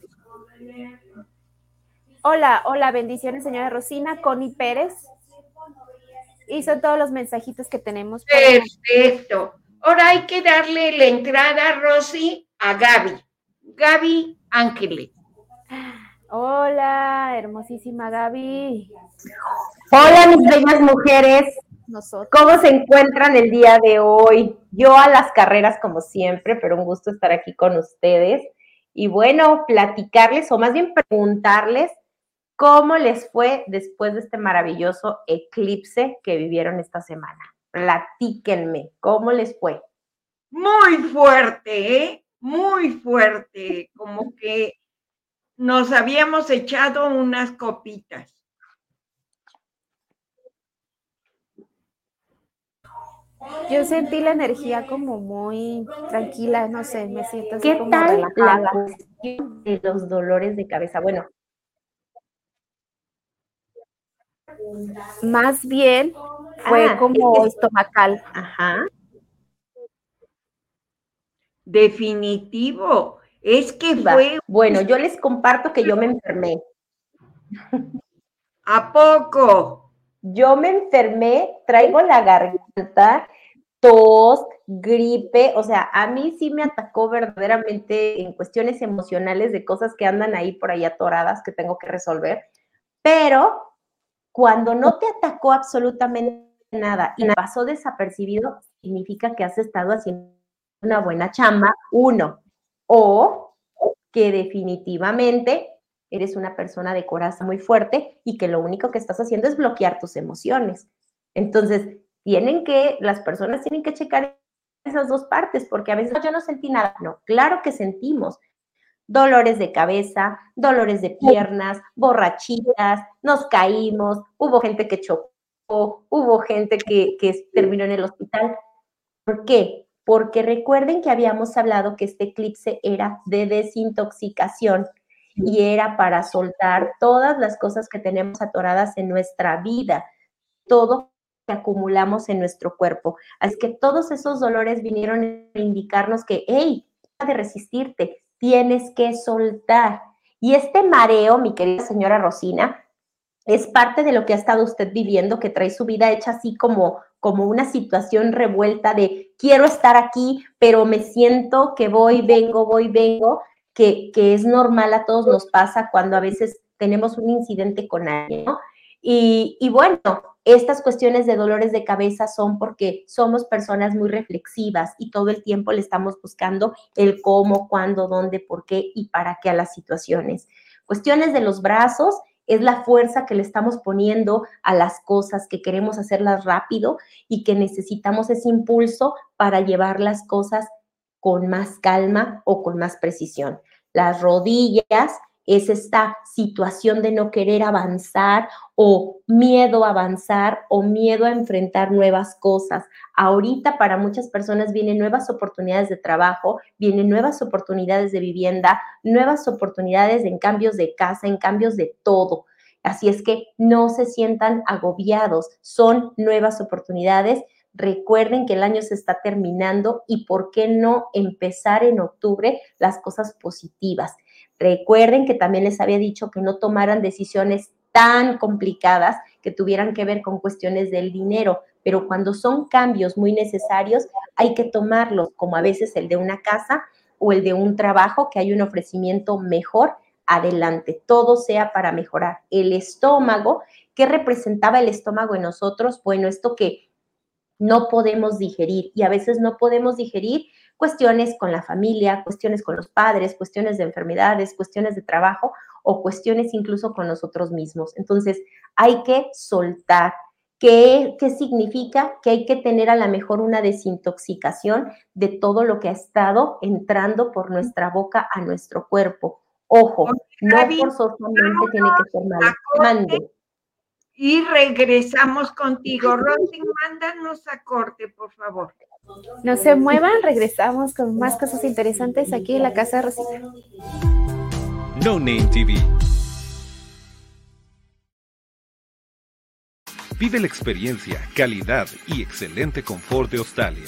[SPEAKER 2] Hola, hola, bendiciones, señora Rosina. Connie Pérez. Y son todos los mensajitos que tenemos.
[SPEAKER 1] Perfecto. Ahora hay que darle la entrada, Rosy, a Gaby. Gaby Ángeles.
[SPEAKER 2] Hola, hermosísima Gaby.
[SPEAKER 7] Hola, mis bellas mujeres. ¿Cómo se encuentran el día de hoy? Yo a las carreras como siempre, pero un gusto estar aquí con ustedes. Y bueno, platicarles o más bien preguntarles cómo les fue después de este maravilloso eclipse que vivieron esta semana. Platíquenme, ¿cómo les fue?
[SPEAKER 1] Muy fuerte, ¿eh? Muy fuerte, como que nos habíamos echado unas copitas.
[SPEAKER 2] Yo sentí la energía como muy tranquila, no sé, me siento así
[SPEAKER 7] ¿Qué
[SPEAKER 2] como
[SPEAKER 7] tal
[SPEAKER 2] relajada.
[SPEAKER 7] la de los dolores de cabeza? Bueno,
[SPEAKER 2] Más bien fue
[SPEAKER 7] Ah,
[SPEAKER 2] como
[SPEAKER 7] es que-
[SPEAKER 2] estomacal.
[SPEAKER 7] ajá.
[SPEAKER 1] Definitivo. Es que fue
[SPEAKER 7] Bueno, yo les comparto que yo me enfermé.
[SPEAKER 1] a poco.
[SPEAKER 7] Yo me enfermé, traigo la garganta, tos, gripe, o sea, a mí sí me atacó verdaderamente en cuestiones emocionales de cosas que andan ahí por ahí atoradas que tengo que resolver, pero cuando no te atacó absolutamente nada y pasó desapercibido, significa que has estado haciendo una buena chamba, uno, o que definitivamente eres una persona de corazón muy fuerte y que lo único que estás haciendo es bloquear tus emociones. Entonces, tienen que, las personas tienen que checar esas dos partes, porque a veces yo no sentí nada. No, claro que sentimos dolores de cabeza, dolores de piernas, borrachitas, nos caímos, hubo gente que chocó, hubo gente que, que terminó en el hospital. ¿Por qué? Porque recuerden que habíamos hablado que este eclipse era de desintoxicación y era para soltar todas las cosas que tenemos atoradas en nuestra vida, todo que acumulamos en nuestro cuerpo. Así que todos esos dolores vinieron a indicarnos que, hey, de resistirte, tienes que soltar. Y este mareo, mi querida señora Rosina, es parte de lo que ha estado usted viviendo, que trae su vida hecha así como, como una situación revuelta de quiero estar aquí, pero me siento que voy, vengo, voy, vengo, que, que es normal, a todos nos pasa cuando a veces tenemos un incidente con alguien, ¿no? Y, y bueno, estas cuestiones de dolores de cabeza son porque somos personas muy reflexivas y todo el tiempo le estamos buscando el cómo, cuándo, dónde, por qué y para qué a las situaciones. Cuestiones de los brazos es la fuerza que le estamos poniendo a las cosas, que queremos hacerlas rápido y que necesitamos ese impulso para llevar las cosas con más calma o con más precisión. Las rodillas es esta situación de no querer avanzar o miedo a avanzar o miedo a enfrentar nuevas cosas. Ahorita para muchas personas vienen nuevas oportunidades de trabajo, vienen nuevas oportunidades de vivienda, nuevas oportunidades en cambios de casa, en cambios de todo. Así es que no se sientan agobiados, son nuevas oportunidades. Recuerden que el año se está terminando y por qué no empezar en octubre las cosas positivas. Recuerden que también les había dicho que no tomaran decisiones tan complicadas que tuvieran que ver con cuestiones del dinero, pero cuando son cambios muy necesarios, hay que tomarlos, como a veces el de una casa o el de un trabajo, que hay un ofrecimiento mejor, adelante, todo sea para mejorar. El estómago, ¿qué representaba el estómago en nosotros? Bueno, esto que no podemos digerir y a veces no podemos digerir cuestiones con la familia, cuestiones con los padres, cuestiones de enfermedades, cuestiones de trabajo o cuestiones incluso con nosotros mismos. Entonces, hay que soltar. ¿Qué, ¿Qué significa? Que hay que tener a lo mejor una desintoxicación de todo lo que ha estado entrando por nuestra boca a nuestro cuerpo. Ojo, no forzosamente tiene que ser malo. Mande
[SPEAKER 1] y regresamos contigo. Rosy, mándanos a corte, por favor.
[SPEAKER 2] No se muevan, regresamos con más cosas interesantes aquí en la casa de Rosita.
[SPEAKER 4] No Name TV. Vive la experiencia, calidad y excelente confort de Australia.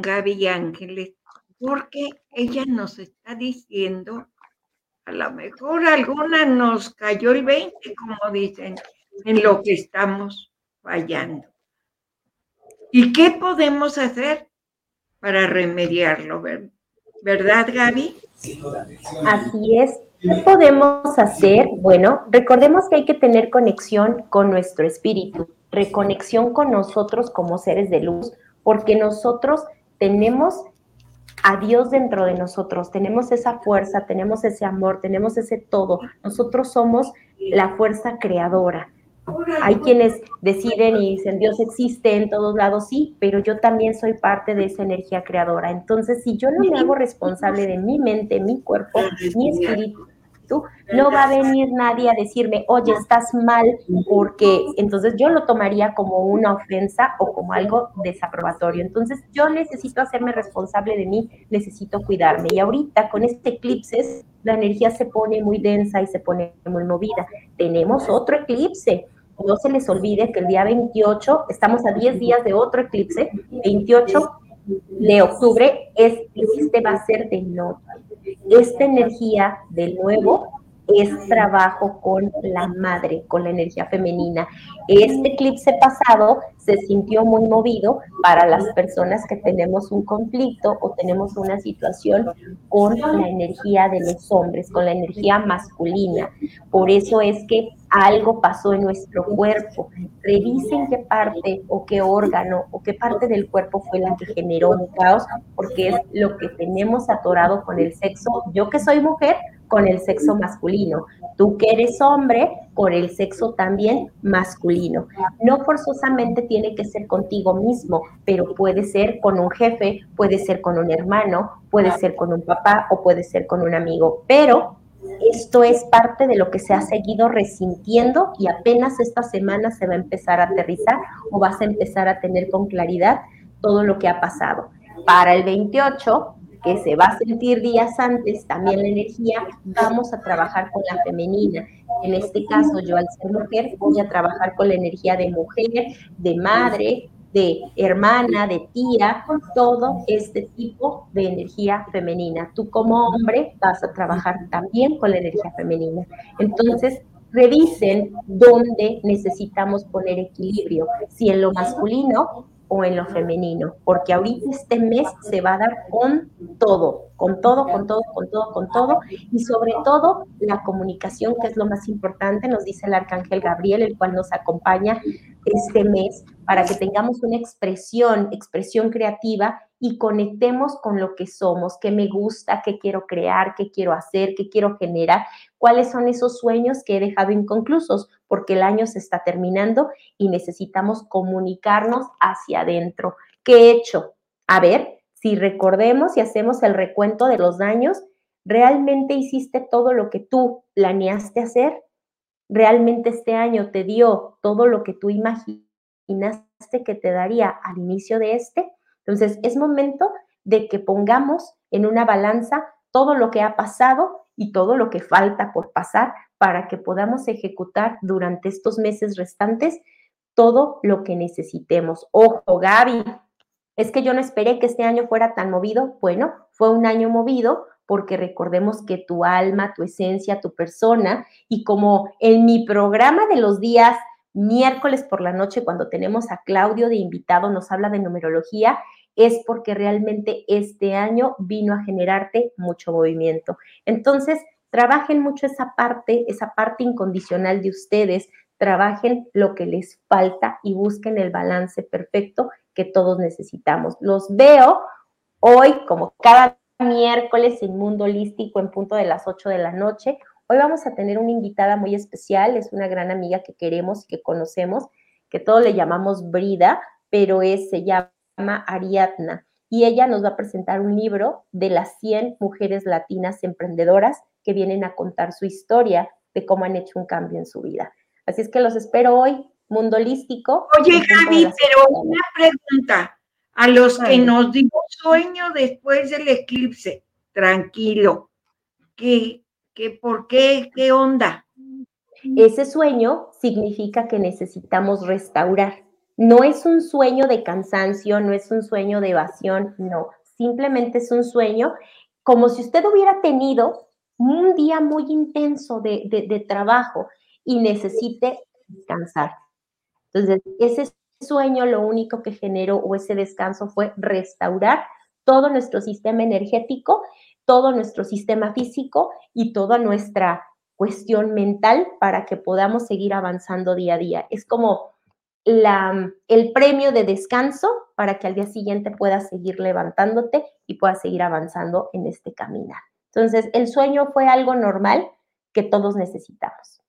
[SPEAKER 1] Gaby Ángeles, porque ella nos está diciendo, a lo mejor alguna nos cayó el 20, como dicen, en lo que estamos fallando. ¿Y qué podemos hacer para remediarlo? ¿Verdad, Gaby?
[SPEAKER 7] Así es. ¿Qué podemos hacer? Bueno, recordemos que hay que tener conexión con nuestro espíritu, reconexión con nosotros como seres de luz, porque nosotros tenemos a Dios dentro de nosotros, tenemos esa fuerza, tenemos ese amor, tenemos ese todo. Nosotros somos la fuerza creadora. Hay quienes deciden y dicen, Dios existe en todos lados, sí, pero yo también soy parte de esa energía creadora. Entonces, si yo no me hago responsable de mi mente, mi cuerpo, mi espíritu, no va a venir nadie a decirme, oye, estás mal, porque entonces yo lo tomaría como una ofensa o como algo desaprobatorio. Entonces yo necesito hacerme responsable de mí, necesito cuidarme. Y ahorita con este eclipse, la energía se pone muy densa y se pone muy movida. Tenemos otro eclipse. No se les olvide que el día 28, estamos a 10 días de otro eclipse, 28 de octubre, es, este va a ser de noche esta energía de nuevo es trabajo con la madre, con la energía femenina. Este eclipse pasado se sintió muy movido para las personas que tenemos un conflicto o tenemos una situación con la energía de los hombres, con la energía masculina. Por eso es que algo pasó en nuestro cuerpo. Revisen qué parte o qué órgano o qué parte del cuerpo fue la que generó un caos, porque es lo que tenemos atorado con el sexo. Yo que soy mujer, con el sexo masculino. Tú que eres hombre, con el sexo también masculino. No forzosamente tiene que ser contigo mismo, pero puede ser con un jefe, puede ser con un hermano, puede ser con un papá o puede ser con un amigo. Pero esto es parte de lo que se ha seguido resintiendo y apenas esta semana se va a empezar a aterrizar o vas a empezar a tener con claridad todo lo que ha pasado. Para el 28 que se va a sentir días antes, también la energía, vamos a trabajar con la femenina. En este caso, yo al ser mujer, voy a trabajar con la energía de mujer, de madre, de hermana, de tía, todo este tipo de energía femenina. Tú como hombre vas a trabajar también con la energía femenina. Entonces, revisen dónde necesitamos poner equilibrio, si en lo masculino o en lo femenino, porque ahorita este mes se va a dar con todo, con todo, con todo, con todo, con todo, y sobre todo la comunicación, que es lo más importante, nos dice el arcángel Gabriel, el cual nos acompaña este mes, para que tengamos una expresión, expresión creativa y conectemos con lo que somos, qué me gusta, qué quiero crear, qué quiero hacer, qué quiero generar, cuáles son esos sueños que he dejado inconclusos, porque el año se está terminando y necesitamos comunicarnos hacia adentro. ¿Qué he hecho? A ver, si recordemos y hacemos el recuento de los años, ¿realmente hiciste todo lo que tú planeaste hacer? ¿Realmente este año te dio todo lo que tú imaginaste que te daría al inicio de este? Entonces, es momento de que pongamos en una balanza todo lo que ha pasado y todo lo que falta por pasar para que podamos ejecutar durante estos meses restantes todo lo que necesitemos. Ojo, Gaby, es que yo no esperé que este año fuera tan movido. Bueno, fue un año movido porque recordemos que tu alma, tu esencia, tu persona, y como en mi programa de los días miércoles por la noche, cuando tenemos a Claudio de invitado, nos habla de numerología, es porque realmente este año vino a generarte mucho movimiento. Entonces, trabajen mucho esa parte, esa parte incondicional de ustedes, trabajen lo que les falta y busquen el balance perfecto que todos necesitamos. Los veo hoy, como cada miércoles en Mundo Holístico en punto de las 8 de la noche. Hoy vamos a tener una invitada muy especial, es una gran amiga que queremos y que conocemos, que todos le llamamos Brida, pero es, se llama Ariadna. Y ella nos va a presentar un libro de las 100 mujeres latinas emprendedoras que vienen a contar su historia de cómo han hecho un cambio en su vida. Así es que los espero hoy, Mundo Holístico.
[SPEAKER 1] Oye, Gaby, pero una pregunta. A los que nos dimos sueño después del eclipse, tranquilo, ¿qué, qué, por qué, qué onda?
[SPEAKER 7] Ese sueño significa que necesitamos restaurar. No es un sueño de cansancio, no es un sueño de evasión, no, simplemente es un sueño como si usted hubiera tenido un día muy intenso de, de, de trabajo y necesite descansar. Entonces, ese sueño lo único que generó o ese descanso fue restaurar todo nuestro sistema energético, todo nuestro sistema físico y toda nuestra cuestión mental para que podamos seguir avanzando día a día. Es como la, el premio de descanso para que al día siguiente puedas seguir levantándote y puedas seguir avanzando en este caminar. Entonces, el sueño fue algo normal que todos necesitamos.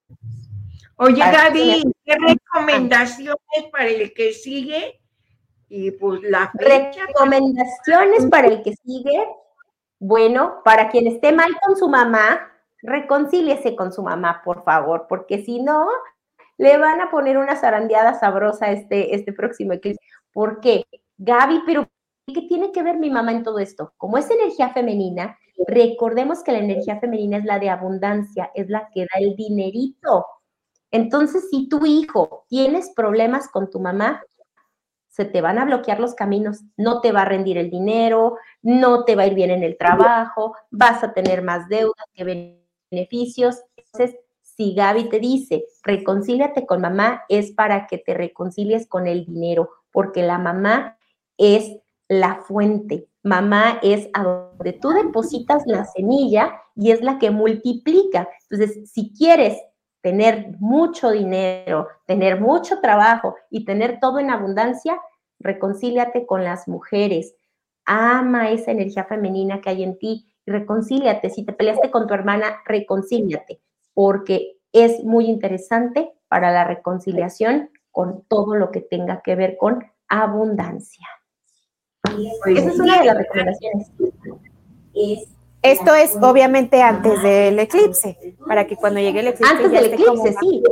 [SPEAKER 1] Oye, Gaby, ¿qué recomendaciones para el que sigue? Y pues la
[SPEAKER 7] fecha. Recomendaciones para el que sigue. Bueno, para quien esté mal con su mamá, reconcíliese con su mamá, por favor, porque si no, le van a poner una zarandeada sabrosa este, este próximo eclipse. ¿Por qué? Gaby, pero ¿qué tiene que ver mi mamá en todo esto? Como es energía femenina, recordemos que la energía femenina es la de abundancia, es la que da el dinerito. Entonces, si tu hijo tienes problemas con tu mamá, se te van a bloquear los caminos, no te va a rendir el dinero, no te va a ir bien en el trabajo, vas a tener más deudas que beneficios. Entonces, si Gaby te dice, reconcíliate con mamá, es para que te reconcilies con el dinero, porque la mamá es la fuente. Mamá es a donde tú depositas la semilla y es la que multiplica. Entonces, si quieres tener mucho dinero, tener mucho trabajo y tener todo en abundancia, reconcíliate con las mujeres. Ama esa energía femenina que hay en ti y reconcíliate. Si te peleaste con tu hermana, reconcíliate. porque es muy interesante para la reconciliación con todo lo que tenga que ver con abundancia. Esa es una de las recomendaciones.
[SPEAKER 2] Esto es obviamente antes del eclipse, para que cuando llegue el eclipse.
[SPEAKER 7] Antes del eclipse, sí.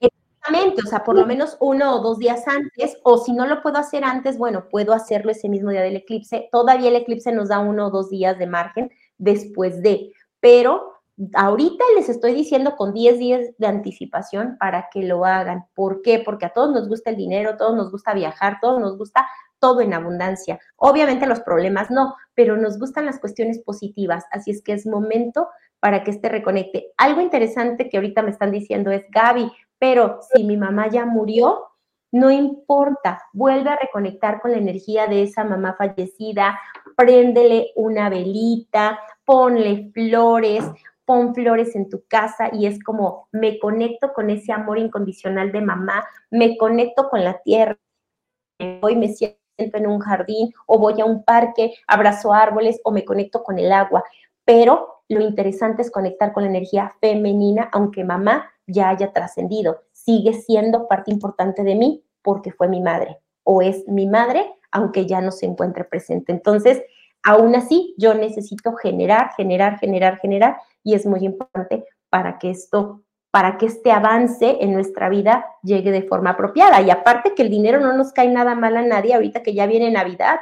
[SPEAKER 7] Exactamente, o sea, por lo menos uno o dos días antes, o si no lo puedo hacer antes, bueno, puedo hacerlo ese mismo día del eclipse. Todavía el eclipse nos da uno o dos días de margen después de, pero ahorita les estoy diciendo con 10 días de anticipación para que lo hagan. ¿Por qué? Porque a todos nos gusta el dinero, a todos nos gusta viajar, a todos nos gusta todo en abundancia. Obviamente los problemas no, pero nos gustan las cuestiones positivas, así es que es momento para que este reconecte. Algo interesante que ahorita me están diciendo es, Gaby, pero si mi mamá ya murió, no importa, vuelve a reconectar con la energía de esa mamá fallecida, préndele una velita, ponle flores, pon flores en tu casa y es como me conecto con ese amor incondicional de mamá, me conecto con la tierra, hoy me siento en un jardín o voy a un parque, abrazo árboles o me conecto con el agua. Pero lo interesante es conectar con la energía femenina, aunque mamá ya haya trascendido, sigue siendo parte importante de mí porque fue mi madre o es mi madre, aunque ya no se encuentre presente. Entonces, aún así, yo necesito generar, generar, generar, generar y es muy importante para que esto para que este avance en nuestra vida llegue de forma apropiada. Y aparte que el dinero no nos cae nada mal a nadie ahorita que ya viene Navidad,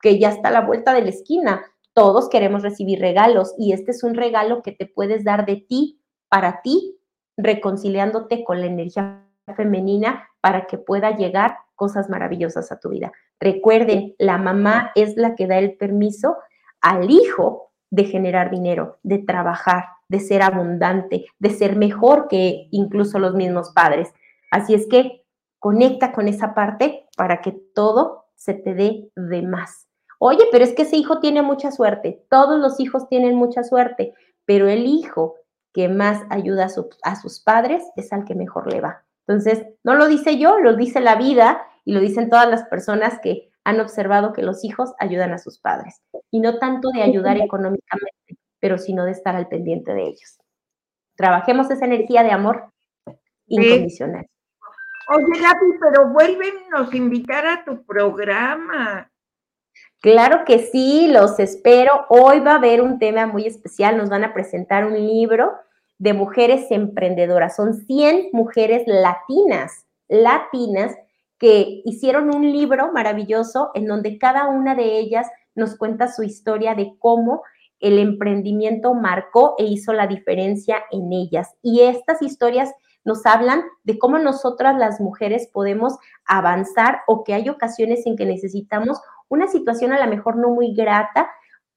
[SPEAKER 7] que ya está a la vuelta de la esquina. Todos queremos recibir regalos y este es un regalo que te puedes dar de ti para ti, reconciliándote con la energía femenina para que pueda llegar cosas maravillosas a tu vida. Recuerden, la mamá es la que da el permiso al hijo de generar dinero, de trabajar, de ser abundante, de ser mejor que incluso los mismos padres. Así es que conecta con esa parte para que todo se te dé de más. Oye, pero es que ese hijo tiene mucha suerte. Todos los hijos tienen mucha suerte, pero el hijo que más ayuda a, sus padres es al que mejor le va. Entonces, no lo dice yo, lo dice la vida y lo dicen todas las personas que han observado que los hijos ayudan a sus padres y no tanto de ayudar económicamente, pero sino de estar al pendiente de ellos. Trabajemos esa energía de amor incondicional.
[SPEAKER 1] Oye, Gaby, pero vuélvenos a invitar a tu programa.
[SPEAKER 7] Claro que sí, los espero. Hoy va a haber un tema muy especial. Nos van a presentar un libro de mujeres emprendedoras. Son 100 mujeres latinas, latinas, que hicieron un libro maravilloso en donde cada una de ellas nos cuenta su historia de cómo el emprendimiento marcó e hizo la diferencia en ellas. Y estas historias nos hablan de cómo nosotras las mujeres podemos avanzar o que hay ocasiones en que necesitamos una situación a lo mejor no muy grata,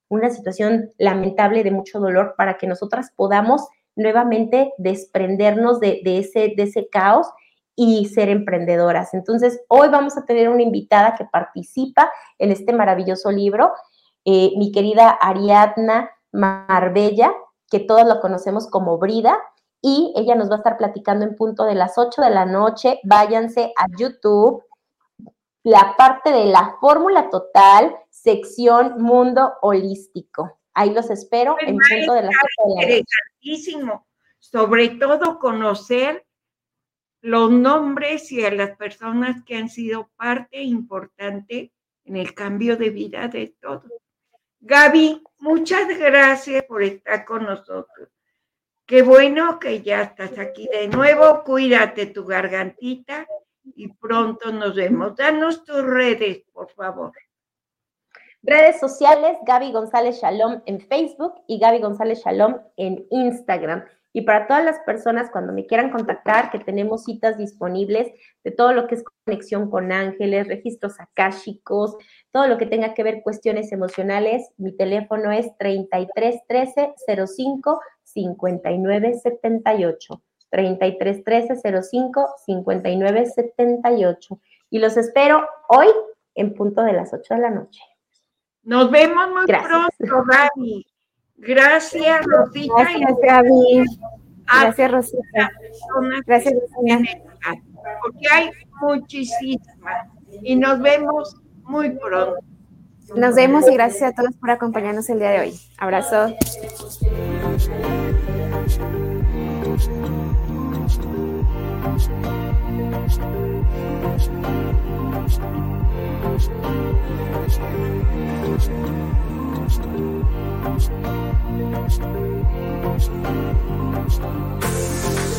[SPEAKER 7] una situación lamentable de mucho dolor para que nosotras podamos nuevamente desprendernos de, ese, de ese caos y ser emprendedoras. Entonces, hoy vamos a tener una invitada que participa en este maravilloso libro eh, mi querida Ariadna Marbella, que todos la conocemos como Brida, y ella nos va a estar platicando en punto de las 8 de la noche. Váyanse a YouTube, la parte de la fórmula total, sección mundo holístico. Ahí los espero en punto de las 8 de la
[SPEAKER 1] noche. Sobre todo conocer los nombres y a las personas que han sido parte importante en el cambio de vida de todos. Gaby, muchas gracias por estar con nosotros. Qué bueno que ya estás aquí de nuevo. Cuídate tu gargantita y pronto nos vemos. Danos tus redes, por favor.
[SPEAKER 7] Redes sociales, Gaby González Shalom en Facebook y Gaby González Shalom en Instagram. Y para todas las personas, cuando me quieran contactar, que tenemos citas disponibles de todo lo que es conexión con ángeles, registros akáshicos, todo lo que tenga que ver cuestiones emocionales, mi teléfono es 33 13 05 59 78. 33 13 05 59 78. Y los espero hoy en punto de las 8 de la noche.
[SPEAKER 1] Nos vemos muy pronto, Gaby. Gracias, Rosita.
[SPEAKER 2] Gracias, Gaby. Gracias, Rosita.
[SPEAKER 1] Gracias, Rosita. Porque hay muchísimas. Y nos vemos muy pronto.
[SPEAKER 2] Nos vemos y gracias a todos por acompañarnos el día de hoy. Abrazo. Thank you.